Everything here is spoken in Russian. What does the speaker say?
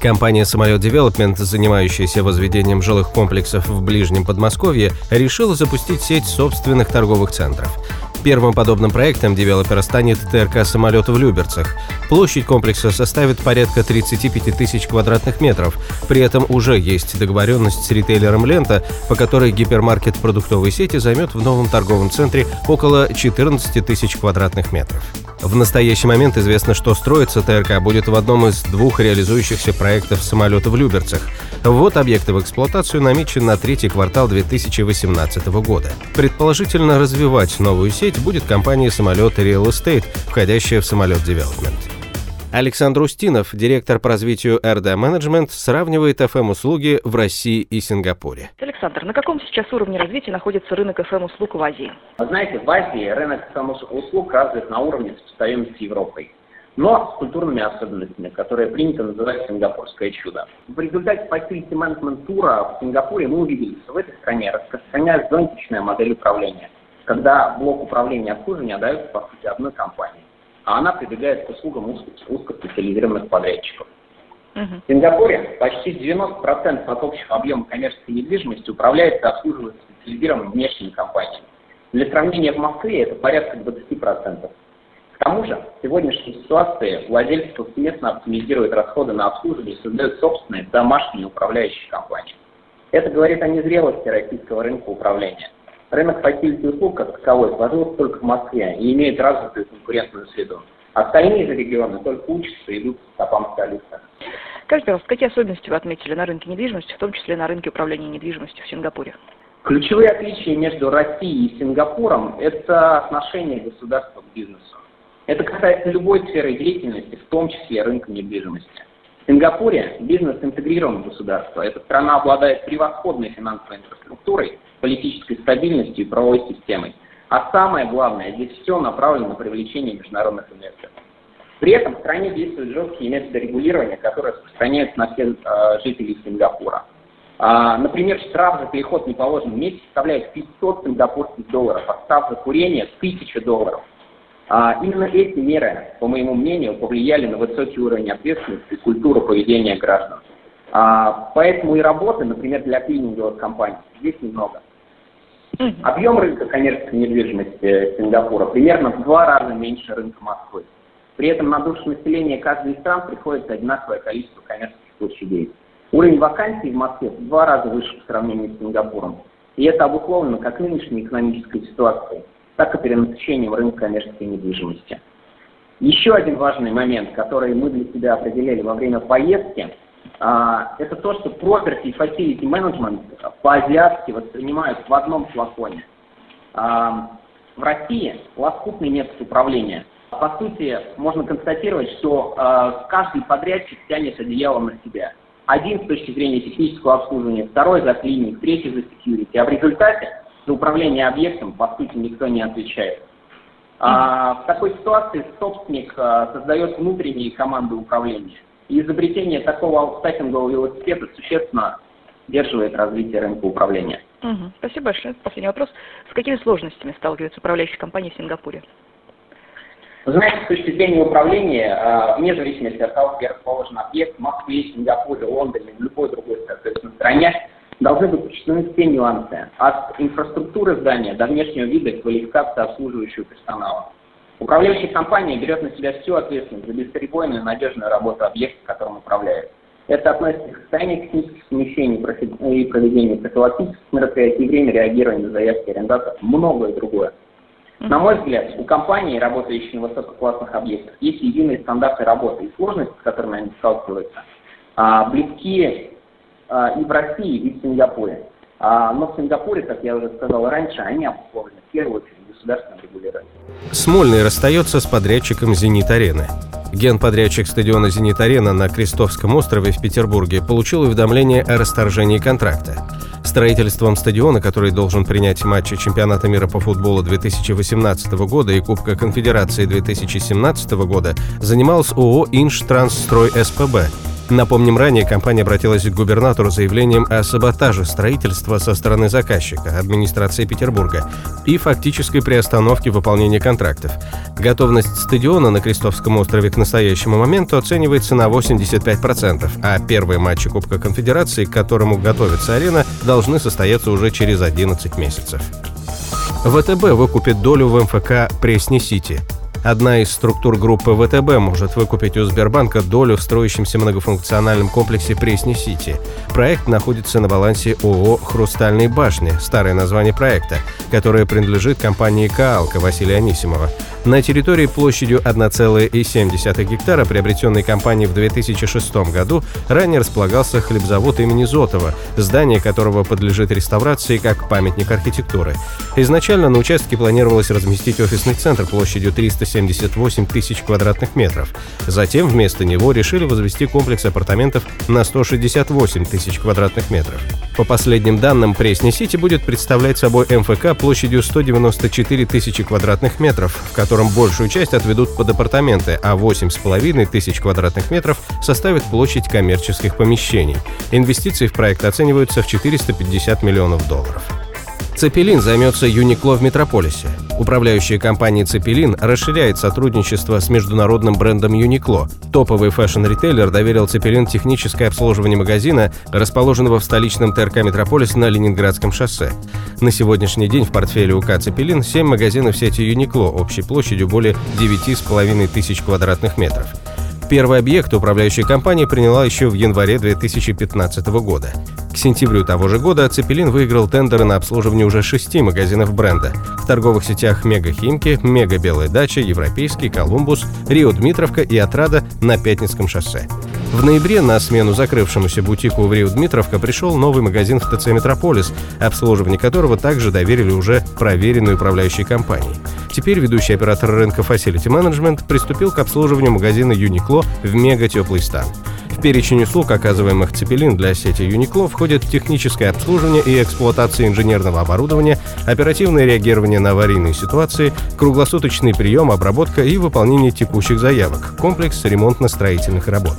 Компания «Самолет Development», занимающаяся возведением жилых комплексов в Ближнем Подмосковье, решила запустить сеть собственных торговых центров. Первым подобным проектом девелопера станет ТРК «Самолет» в Люберцах. Площадь комплекса составит порядка 35 тысяч квадратных метров. При этом уже есть договоренность с ритейлером «Лента», по которой гипермаркет продуктовой сети займет в новом торговом центре около 14 тысяч квадратных метров. В настоящий момент известно, что строится ТРК будет в одном из двух реализующихся проектов самолета в Люберцах. Вот объекты в эксплуатацию намечен на третий квартал 2018 года. Предположительно, развивать новую сеть будет компания «Самолет Real Estate», входящая в «Самолет Development». Александр Устинов, директор по развитию RD Management, сравнивает FM-услуги в России и Сингапуре. Александр, на каком сейчас уровне развития находится рынок FM-услуг в Азии? Вы знаете, в Азии рынок FM-услуг развит на уровне сопоставимости с Европой но с культурными особенностями, которые принято называть сингапурское чудо. В результате facility management тура в Сингапуре мы увидели, что в этой стране распространяется зонтичная модель управления, когда блок управления обслуживания дается, по сути, одной компании а она прибегает к услугам узко, узкоспециализированных подрядчиков. Uh-huh. В Сингапуре почти 90% от общего объема коммерческой недвижимости управляется обслуживается специализированными внешними компаниями. Для сравнения, в Москве это порядка 20%. К тому же, в сегодняшней ситуации владельцы повсеместно оптимизируют расходы на обслуживание и создают собственные домашние управляющие компании. Это говорит о незрелости российского рынка управления. Рынок facility услуг как таковой сложился только в Москве и имеет развитую конкурентную среду. Остальные же регионы только учатся и идут по стопам специалистов. Скажите, пожалуйста, какие особенности вы отметили на рынке недвижимости, в том числе на рынке управления недвижимостью в Сингапуре? Ключевые отличия между Россией и Сингапуром – это отношение государства к бизнесу. Это касается любой сферы деятельности, в том числе рынка недвижимости. Сингапуре бизнес интегрирован в государство. Эта страна обладает превосходной финансовой инфраструктурой, политической стабильностью и правовой системой. А самое главное, здесь все направлено на привлечение международных инвесторов. При этом в стране действуют жесткие методы регулирования, которые распространяются на всех э, жителей Сингапура. А, например, штраф за переход в неположенном месте составляет 500 сингапурских долларов, а штраф за курение – 1000 долларов. А, именно эти меры, по моему мнению, повлияли на высокий уровень ответственности и культуру поведения граждан. А, поэтому и работы, например, для клининговых компаний здесь немного. Объем рынка коммерческой недвижимости Сингапура примерно в два раза меньше рынка Москвы. При этом на душу населения каждой из стран приходится одинаковое количество коммерческих площадей. Уровень вакансий в Москве в два раза выше в сравнении с Сингапуром. И это обусловлено как нынешней экономической ситуацией, так и перенасыщением рынка коммерческой недвижимости. Еще один важный момент, который мы для себя определили во время поездки – а, это то, что property и facility management по-азиатски воспринимают в одном флаконе. А, в России лоскутный метод управления. По сути, можно констатировать, что а, каждый подрядчик тянет одеяло на себя. Один с точки зрения технического обслуживания, второй за клиник, третий за security. А в результате за управление объектом, по сути, никто не отвечает. А, в такой ситуации собственник а, создает внутренние команды управления. И изобретение такого аутстаффингового велосипеда существенно сдерживает развитие рынка управления. Угу. Спасибо большое. Последний вопрос. С какими сложностями сталкиваются управляющие компании в Сингапуре? Вы знаете, с точки зрения управления, а, вне зависимости от того, где расположен объект, в Москве, Сингапуре, Лондоне, в любой другой, соответственно, стране, должны быть учтены все нюансы. От инфраструктуры здания до внешнего вида и квалификации обслуживающего персонала. Управляющая компания берет на себя всю ответственность за бесперебойную и надежную работу объекта, которым управляет. Это относится к состоянию технических смещений и проведению профилактических мероприятий, время реагирования на заявки арендаторов, многое другое. На мой взгляд, у компаний, работающих на высококлассных объектах, есть единые стандарты работы и сложности, с которыми они сталкиваются, а, близки и в России, и в Сингапуре. А, но в Сингапуре, как я уже сказал раньше, они обусловлены в первую очередь государственным регулированием. Смольный расстается с подрядчиком «Зенит-арены». Генподрядчик стадиона «Зенит-арена» на Крестовском острове в Петербурге получил уведомление о расторжении контракта. Строительством стадиона, который должен принять матчи чемпионата мира по футболу 2018 года и Кубка Конфедерации 2017 года, занималась ООО «Инштрансстрой СПБ», Напомним, ранее компания обратилась к губернатору с заявлением о саботаже строительства со стороны заказчика, администрации Петербурга, и фактической приостановке выполнения контрактов. Готовность стадиона на Крестовском острове к настоящему моменту оценивается на 85%, а первые матчи Кубка Конфедерации, к которому готовится арена, должны состояться уже через 11 месяцев. ВТБ выкупит долю в МФК «Пресни-Сити». Одна из структур группы ВТБ может выкупить у Сбербанка долю в строящемся многофункциональном комплексе Пресни-Сити. Проект находится на балансе ООО «Хрустальные башни», старое название проекта, которое принадлежит компании «Каалка» Василия Анисимова. На территории площадью 1,7 гектара, приобретенной компанией в 2006 году, ранее располагался хлебзавод имени Зотова, здание которого подлежит реставрации как памятник архитектуры. Изначально на участке планировалось разместить офисный центр площадью 378 тысяч квадратных метров. Затем вместо него решили возвести комплекс апартаментов на 168 тысяч квадратных метров. По последним данным, Пресня-Сити будет представлять собой МФК площадью 194 тысячи квадратных метров, в котором большую часть отведут под апартаменты, а 8,5 тысяч квадратных метров составит площадь коммерческих помещений. Инвестиции в проект оцениваются в 450 миллионов долларов. Zeppelin займется Uniqlo в Метрополисе. Управляющая компания Zeppelin расширяет сотрудничество с международным брендом Uniqlo. Топовый fashion-ритейлер доверил Zeppelin техническое обслуживание магазина, расположенного в столичном ТРК «Метрополис» на Ленинградском шоссе. На сегодняшний день в портфеле УК «Цепелин» 7 магазинов сети Юникло общей площадью более 9,5 тысяч квадратных метров. Первый объект управляющая компания приняла еще в январе 2015 года. К сентябрю того же года Цепелин выиграл тендеры на обслуживание уже шести магазинов бренда. В торговых сетях Мега Химки, Мега Белая Дача, Европейский, Колумбус, Рио Дмитровка и Отрада на Пятницком шоссе. В ноябре на смену закрывшемуся бутику в Рио Дмитровка пришел новый магазин в ТЦ «Метрополис», обслуживание которого также доверили уже проверенной управляющей компании. Теперь ведущий оператор рынка Facility Management приступил к обслуживанию магазина Uniqlo в мега теплый стан. В перечень услуг, оказываемых Цепелин для сети Uniqlo, входит техническое обслуживание и эксплуатация инженерного оборудования, оперативное реагирование на аварийные ситуации, круглосуточный прием, обработка и выполнение текущих заявок, комплекс ремонтно-строительных работ.